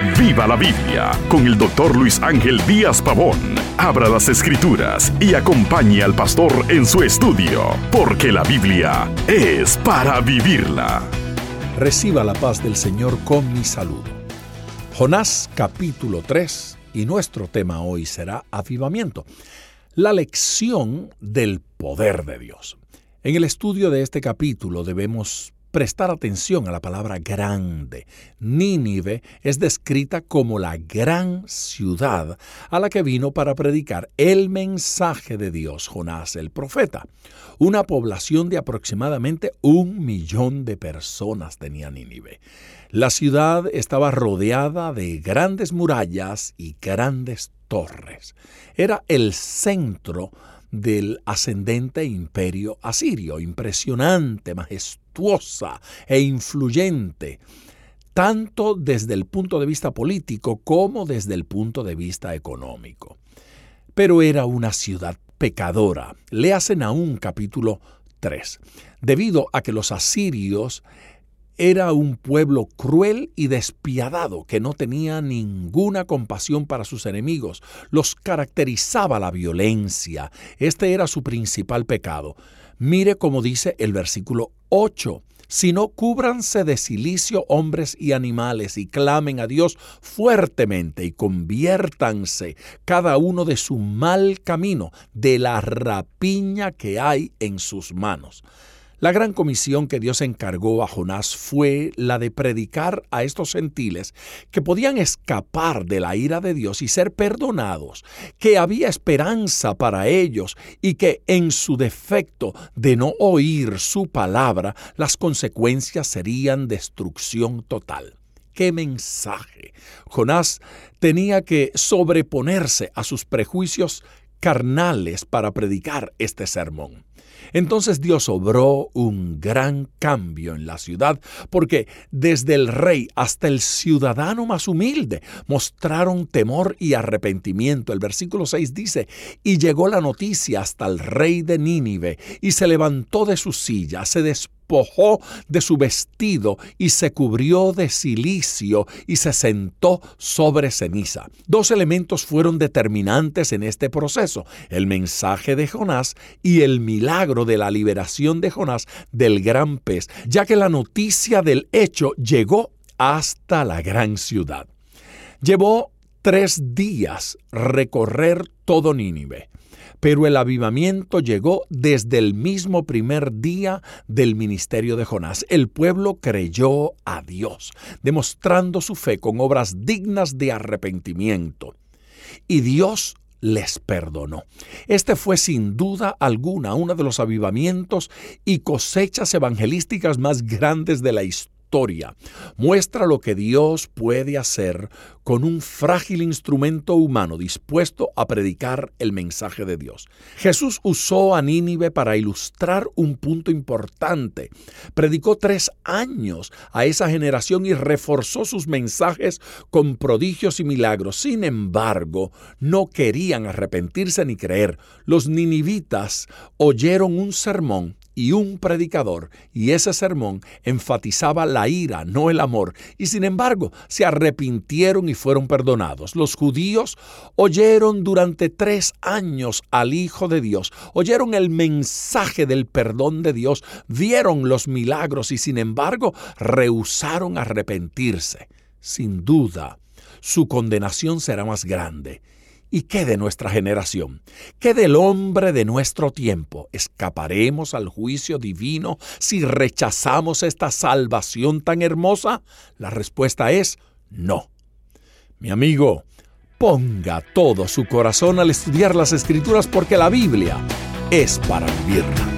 Viva la Biblia con el doctor Luis Ángel Díaz Pavón. Abra las escrituras y acompañe al pastor en su estudio, porque la Biblia es para vivirla. Reciba la paz del Señor con mi saludo. Jonás capítulo 3 y nuestro tema hoy será avivamiento. La lección del poder de Dios. En el estudio de este capítulo debemos prestar atención a la palabra grande. Nínive es descrita como la gran ciudad a la que vino para predicar el mensaje de Dios Jonás el profeta. Una población de aproximadamente un millón de personas tenía Nínive. La ciudad estaba rodeada de grandes murallas y grandes torres. Era el centro del ascendente imperio asirio, impresionante, e influyente, tanto desde el punto de vista político como desde el punto de vista económico. Pero era una ciudad pecadora. Le hacen aún capítulo 3, debido a que los asirios era un pueblo cruel y despiadado que no tenía ninguna compasión para sus enemigos. Los caracterizaba la violencia. Este era su principal pecado. Mire cómo dice el versículo 8. Si no cúbranse de silicio hombres y animales y clamen a Dios fuertemente y conviértanse cada uno de su mal camino, de la rapiña que hay en sus manos. La gran comisión que Dios encargó a Jonás fue la de predicar a estos gentiles que podían escapar de la ira de Dios y ser perdonados, que había esperanza para ellos y que en su defecto de no oír su palabra, las consecuencias serían destrucción total. ¡Qué mensaje! Jonás tenía que sobreponerse a sus prejuicios carnales para predicar este sermón. Entonces Dios obró un gran cambio en la ciudad, porque desde el rey hasta el ciudadano más humilde mostraron temor y arrepentimiento. El versículo 6 dice, y llegó la noticia hasta el rey de Nínive, y se levantó de su silla, se despojó despojó de su vestido y se cubrió de silicio y se sentó sobre ceniza. Dos elementos fueron determinantes en este proceso, el mensaje de Jonás y el milagro de la liberación de Jonás del gran pez, ya que la noticia del hecho llegó hasta la gran ciudad. Llevó tres días recorrer todo Nínive. Pero el avivamiento llegó desde el mismo primer día del ministerio de Jonás. El pueblo creyó a Dios, demostrando su fe con obras dignas de arrepentimiento. Y Dios les perdonó. Este fue sin duda alguna uno de los avivamientos y cosechas evangelísticas más grandes de la muestra lo que Dios puede hacer con un frágil instrumento humano dispuesto a predicar el mensaje de Dios. Jesús usó a Nínive para ilustrar un punto importante. Predicó tres años a esa generación y reforzó sus mensajes con prodigios y milagros. Sin embargo, no querían arrepentirse ni creer. Los ninivitas oyeron un sermón y un predicador, y ese sermón enfatizaba la ira, no el amor, y sin embargo se arrepintieron y fueron perdonados. Los judíos oyeron durante tres años al Hijo de Dios, oyeron el mensaje del perdón de Dios, vieron los milagros y sin embargo rehusaron arrepentirse. Sin duda, su condenación será más grande ¿Y qué de nuestra generación? ¿Qué del hombre de nuestro tiempo? ¿Escaparemos al juicio divino si rechazamos esta salvación tan hermosa? La respuesta es no. Mi amigo, ponga todo su corazón al estudiar las escrituras porque la Biblia es para vivirla.